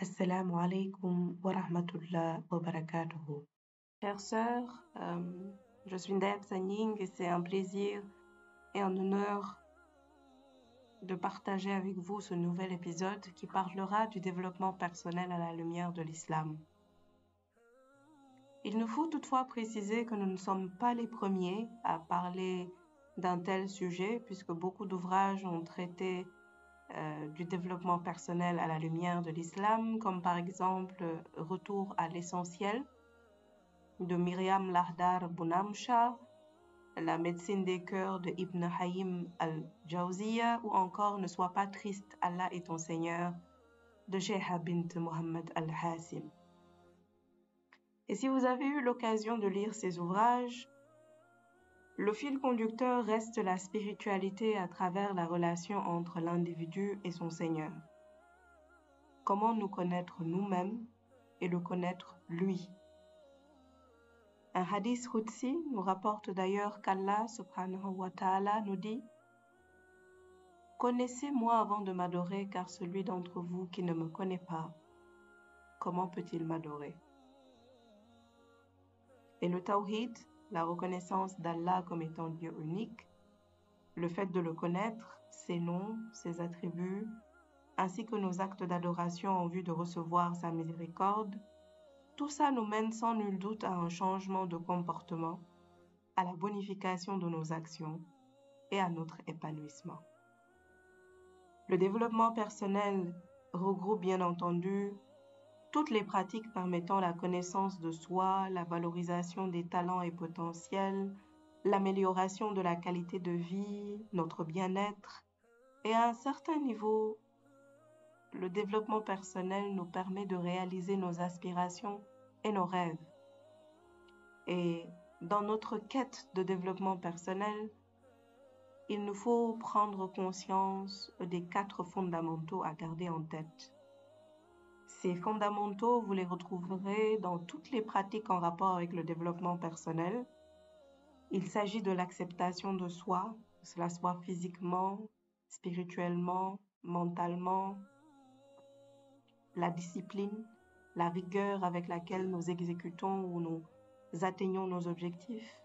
Assalamu alaikum wa rahmatullah wa barakatuhu. Chères sœurs, je suis Ndayab Sanying et c'est un plaisir et un honneur de partager avec vous ce nouvel épisode qui parlera du développement personnel à la lumière de l'islam. Il nous faut toutefois préciser que nous ne sommes pas les premiers à parler d'un tel sujet puisque beaucoup d'ouvrages ont traité euh, du développement personnel à la lumière de l'islam, comme par exemple Retour à l'essentiel de Myriam Lahdar Bounamsha, La médecine des cœurs de Ibn Hayim al-Jawziya ou encore Ne sois pas triste, Allah est ton Seigneur de Sheikha bint Muhammad al-Hasim. Et si vous avez eu l'occasion de lire ces ouvrages, le fil conducteur reste la spiritualité à travers la relation entre l'individu et son Seigneur. Comment nous connaître nous-mêmes et le connaître lui? Un hadith Hutsi nous rapporte d'ailleurs qu'Allah subhanahu wa ta'ala nous dit Connaissez-moi avant de m'adorer car celui d'entre vous qui ne me connaît pas, comment peut-il m'adorer? Et le tawhid, la reconnaissance d'Allah comme étant Dieu unique, le fait de le connaître, ses noms, ses attributs, ainsi que nos actes d'adoration en vue de recevoir sa miséricorde, tout ça nous mène sans nul doute à un changement de comportement, à la bonification de nos actions et à notre épanouissement. Le développement personnel regroupe bien entendu toutes les pratiques permettant la connaissance de soi, la valorisation des talents et potentiels, l'amélioration de la qualité de vie, notre bien-être, et à un certain niveau, le développement personnel nous permet de réaliser nos aspirations et nos rêves. Et dans notre quête de développement personnel, il nous faut prendre conscience des quatre fondamentaux à garder en tête. Ces fondamentaux, vous les retrouverez dans toutes les pratiques en rapport avec le développement personnel. Il s'agit de l'acceptation de soi, que cela soit physiquement, spirituellement, mentalement, la discipline, la rigueur avec laquelle nous exécutons ou nous atteignons nos objectifs,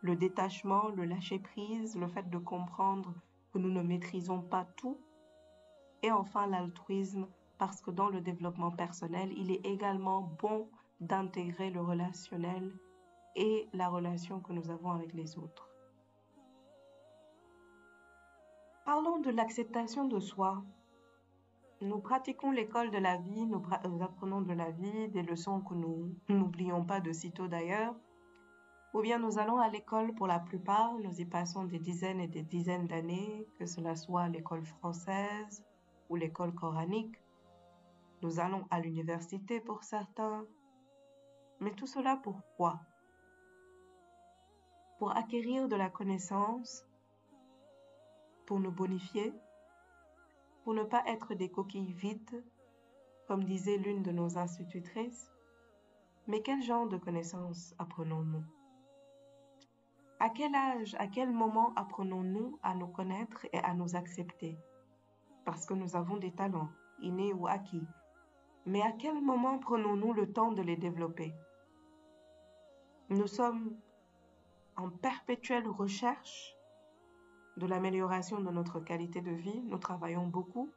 le détachement, le lâcher-prise, le fait de comprendre que nous ne maîtrisons pas tout, et enfin l'altruisme, parce que dans le développement personnel, il est également bon d'intégrer le relationnel et la relation que nous avons avec les autres. Parlons de l'acceptation de soi. Nous pratiquons l'école de la vie, nous, apprenons de la vie, des leçons que nous n'oublions pas de sitôt d'ailleurs. Ou bien nous allons à l'école pour la plupart, nous y passons des dizaines et des dizaines d'années, que cela soit l'école française ou l'école coranique. Nous allons à l'université pour certains. Mais tout cela pourquoi Pour acquérir de la connaissance, pour nous bonifier, pour ne pas être des coquilles vides, comme disait l'une de nos institutrices? Mais quel genre de connaissances apprenons-nous? À quel âge, à quel moment apprenons-nous à nous connaître et à nous accepter? Parce que nous avons des talents, innés ou acquis, mais à quel moment prenons-nous le temps de les développer? Nous sommes en perpétuelle recherche de l'amélioration de notre qualité de vie. Nous travaillons beaucoup.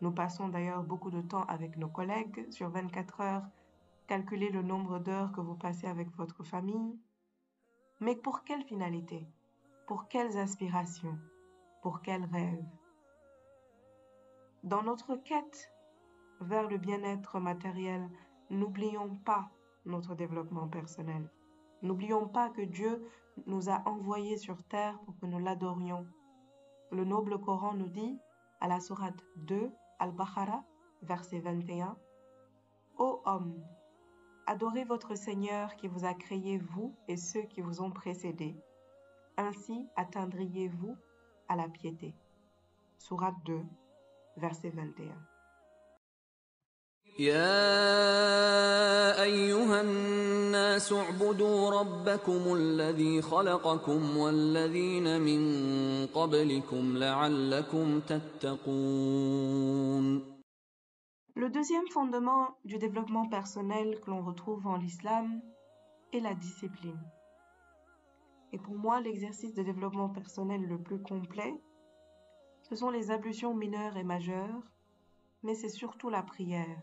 Nous passons d'ailleurs beaucoup de temps avec nos collègues. Sur 24 heures, calculez le nombre d'heures que vous passez avec votre famille. Mais pour quelle finalité? Pour quelles aspirations? Pour quels rêves? Dans notre quête vers le bien-être matériel, n'oublions pas notre développement personnel. N'oublions pas que Dieu nous a envoyés sur terre pour que nous l'adorions. Le noble Coran nous dit, à la sourate 2, Al-Baqarah, verset 21, Ô homme, adorez votre Seigneur qui vous a créé, vous et ceux qui vous ont précédés. Ainsi atteindriez-vous à la piété. Sourate 2, verset 21. يا ايها الناس اعبدوا ربكم الذي خلقكم والذين من قبلكم لعلكم تتقون Le deuxième fondement du développement personnel que l'on retrouve en l'islam est la discipline. Et pour moi, l'exercice de développement personnel le plus complet, ce sont les ablutions mineures et majeures, mais c'est surtout la prière.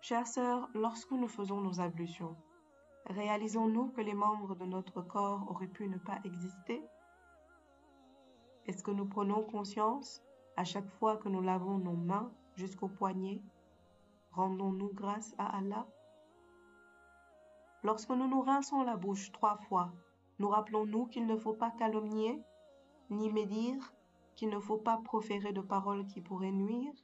Chères sœurs, lorsque nous faisons nos ablutions, réalisons-nous que les membres de notre corps auraient pu ne pas exister? Est-ce que nous prenons conscience à chaque fois que nous lavons nos mains jusqu'au poignet Rendons-nous grâce à Allah? Lorsque nous nous rinçons la bouche trois fois, nous rappelons-nous qu'il ne faut pas calomnier, ni médire, qu'il ne faut pas proférer de paroles qui pourraient nuire?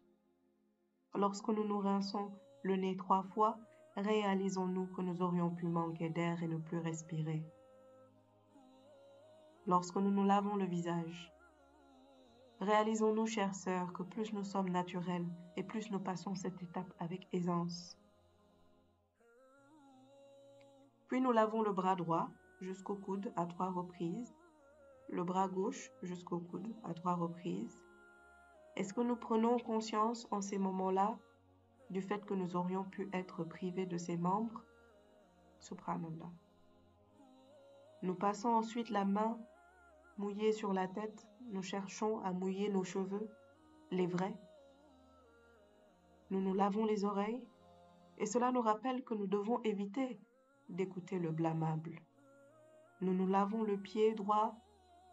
Lorsque nous nous rinçons le nez trois fois, réalisons-nous que nous aurions pu manquer d'air et ne plus respirer. Lorsque nous nous lavons le visage, réalisons-nous, chères sœurs, que plus nous sommes naturels et plus nous passons cette étape avec aisance. Puis nous lavons le bras droit jusqu'au coude à trois reprises, le bras gauche jusqu'au coude à trois reprises. Est-ce que nous prenons conscience en ces moments-là du fait que nous aurions pu être privés de ses membres Subhanallah. Nous passons ensuite la main mouillée sur la tête, nous cherchons à mouiller nos cheveux, les vrais. Nous nous lavons les oreilles et cela nous rappelle que nous devons éviter d'écouter le blâmable. Nous nous lavons le pied droit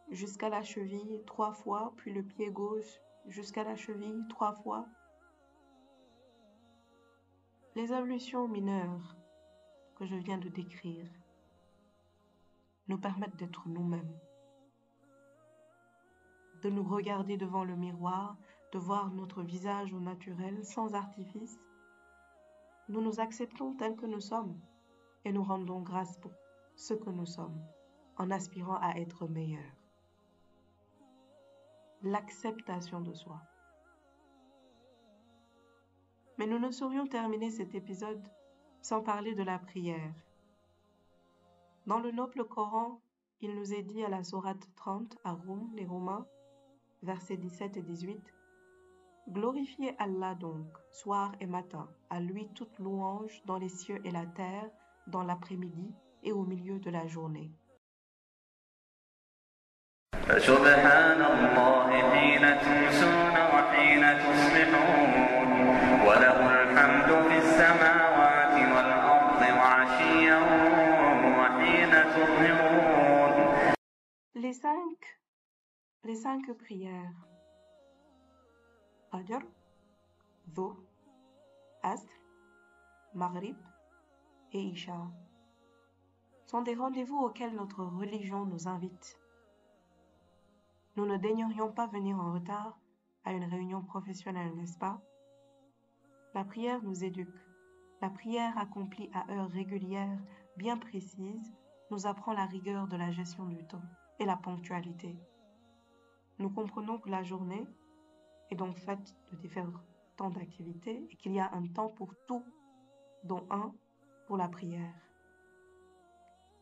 jusqu'à la cheville trois fois, puis le pied gauche jusqu'à la cheville trois fois. Les ablutions mineures que je viens de décrire nous permettent d'être nous-mêmes, de nous regarder devant le miroir, de voir notre visage au naturel, sans artifice. Nous nous acceptons tels que nous sommes et nous rendons grâce pour ce que nous sommes, en aspirant à être meilleurs. L'acceptation de soi. Mais nous ne saurions terminer cet épisode sans parler de la prière. Dans le noble Coran, il nous est dit à la Sourate 30 à Rome, les Romains, versets 17 et 18, Glorifiez Allah donc, soir et matin, à lui toute louange dans les cieux et la terre, dans l'après-midi et au milieu de la journée. Les cinq, prières. Fajr, Dhuhr, Asr, Maghrib et Isha sont des rendez-vous auxquels notre religion nous invite. Nous ne daignerions pas venir en retard à une réunion professionnelle, n'est-ce pas? La prière nous éduque. La prière accomplie à heures régulières, bien précises, nous apprend la rigueur de la gestion du temps et la ponctualité. Nous comprenons que la journée est donc faite de différents temps d'activité et qu'il y a un temps pour tout, dont un pour la prière.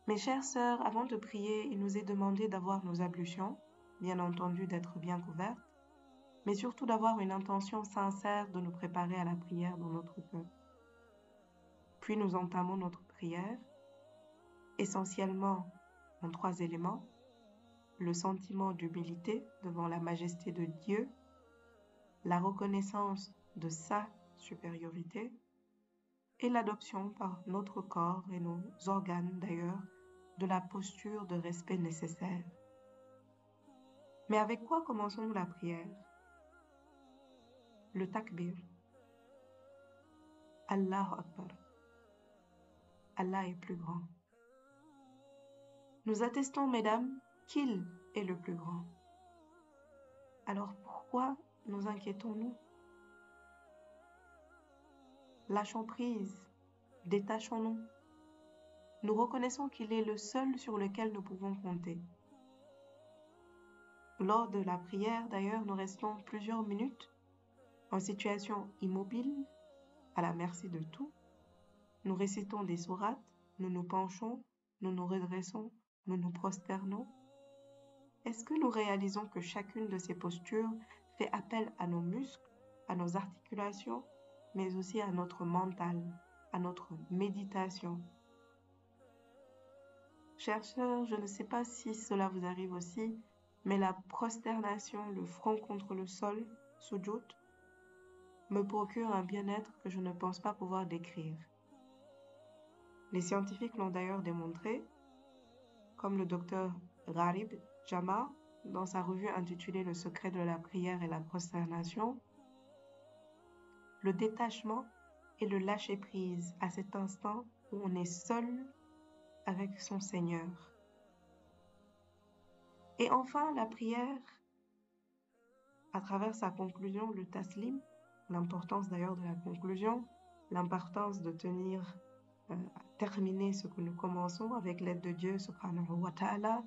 Mes chères sœurs, avant de prier, il nous est demandé d'avoir nos ablutions, bien entendu d'être bien couvertes, mais surtout d'avoir une intention sincère de nous préparer à la prière dans notre cœur. Puis nous entamons notre prière, essentiellement en trois éléments, le sentiment d'humilité devant la majesté de Dieu, la reconnaissance de sa supériorité et l'adoption par notre corps et nos organes d'ailleurs de la posture de respect nécessaire. Mais avec quoi commençons-nous la prière? Le takbir. Allah Akbar. Allah est plus grand. Nous attestons, mesdames, qu'il est le plus grand. Alors pourquoi nous inquiétons-nous? Lâchons prise, détachons-nous. Nous reconnaissons qu'il est le seul sur lequel nous pouvons compter. Lors de la prière, d'ailleurs, nous restons plusieurs minutes en situation immobile, à la merci de tout. Nous récitons des sourates, nous nous penchons, nous nous redressons, nous nous prosternons. Est-ce que nous réalisons que chacune de ces postures fait appel à nos muscles, à nos articulations mais aussi à notre mental, à notre méditation? Chers sœurs, je ne sais pas si cela vous arrive aussi, mais la prosternation, le front contre le sol, sujud, me procure un bien-être que je ne pense pas pouvoir décrire. Les scientifiques l'ont d'ailleurs démontré, comme le docteur Gharib Jama dans sa revue intitulée Le secret de la prière et la prosternation, le détachement et le lâcher-prise à cet instant où on est seul avec son Seigneur. Et enfin, la prière, à travers sa conclusion, le taslim, l'importance d'ailleurs de la conclusion, l'importance de tenir euh, terminer ce que nous commençons avec l'aide de Dieu subhanahu wa ta'ala.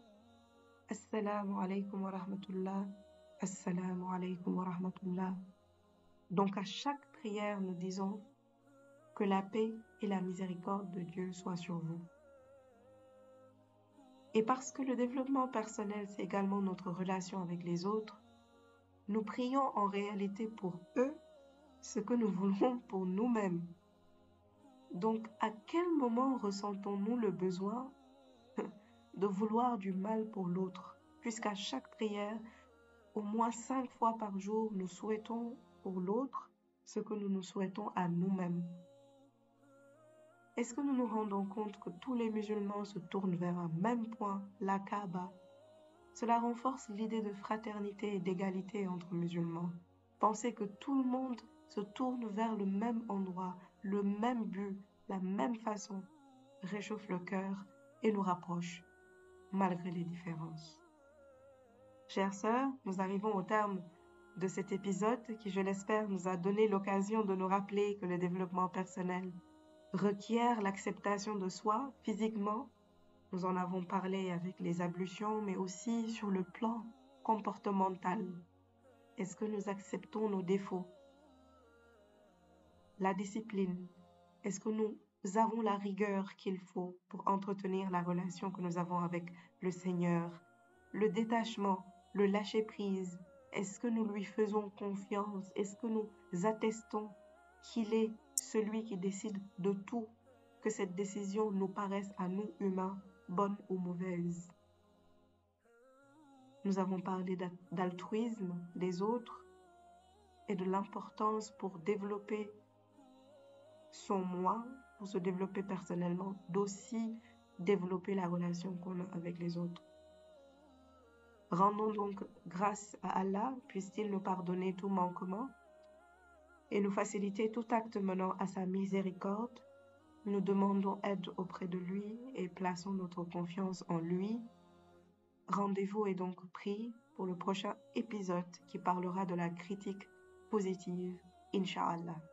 Assalamu alaikum wa rahmatullah. Assalamu alaikum wa rahmatullah. Donc à chaque prière, nous disons que la paix et la miséricorde de Dieu soient sur vous. Et parce que le développement personnel, c'est également notre relation avec les autres, nous prions en réalité pour eux ce que nous voulons pour nous-mêmes. Donc, à quel moment ressentons-nous le besoin de vouloir du mal pour l'autre, puisqu'à chaque prière, au moins cinq fois par jour, nous souhaitons pour l'autre ce que nous nous souhaitons à nous-mêmes. Est-ce que nous nous rendons compte que tous les musulmans se tournent vers un même point, la Kaaba? Cela renforce l'idée de fraternité et d'égalité entre musulmans. Penser que tout le monde se tourne vers le même endroit, le même but, la même façon, réchauffe le cœur et nous rapproche, malgré les différences. Chères sœurs, nous arrivons au terme de cet épisode qui, je l'espère, nous a donné l'occasion de nous rappeler que le développement personnel requiert l'acceptation de soi physiquement. Nous en avons parlé avec les ablutions, mais aussi sur le plan comportemental. Est-ce que nous acceptons nos défauts la discipline. Est-ce que nous avons la rigueur qu'il faut pour entretenir la relation que nous avons avec le Seigneur? Le détachement, le lâcher-prise, est-ce que nous lui faisons confiance? Est-ce que nous attestons qu'il est celui qui décide de tout, que cette décision nous paraisse à nous humains bonne ou mauvaise? Nous avons parlé d'altruisme des autres et de l'importance pour développer son moi pour se développer personnellement, d'aussi développer la relation qu'on a avec les autres. Rendons donc grâce à Allah, puisse-t-il nous pardonner tout manquement et nous faciliter tout acte menant à sa miséricorde. Nous demandons aide auprès de lui et plaçons notre confiance en lui. Rendez-vous est donc pris pour le prochain épisode qui parlera de la critique positive, Inch'Allah.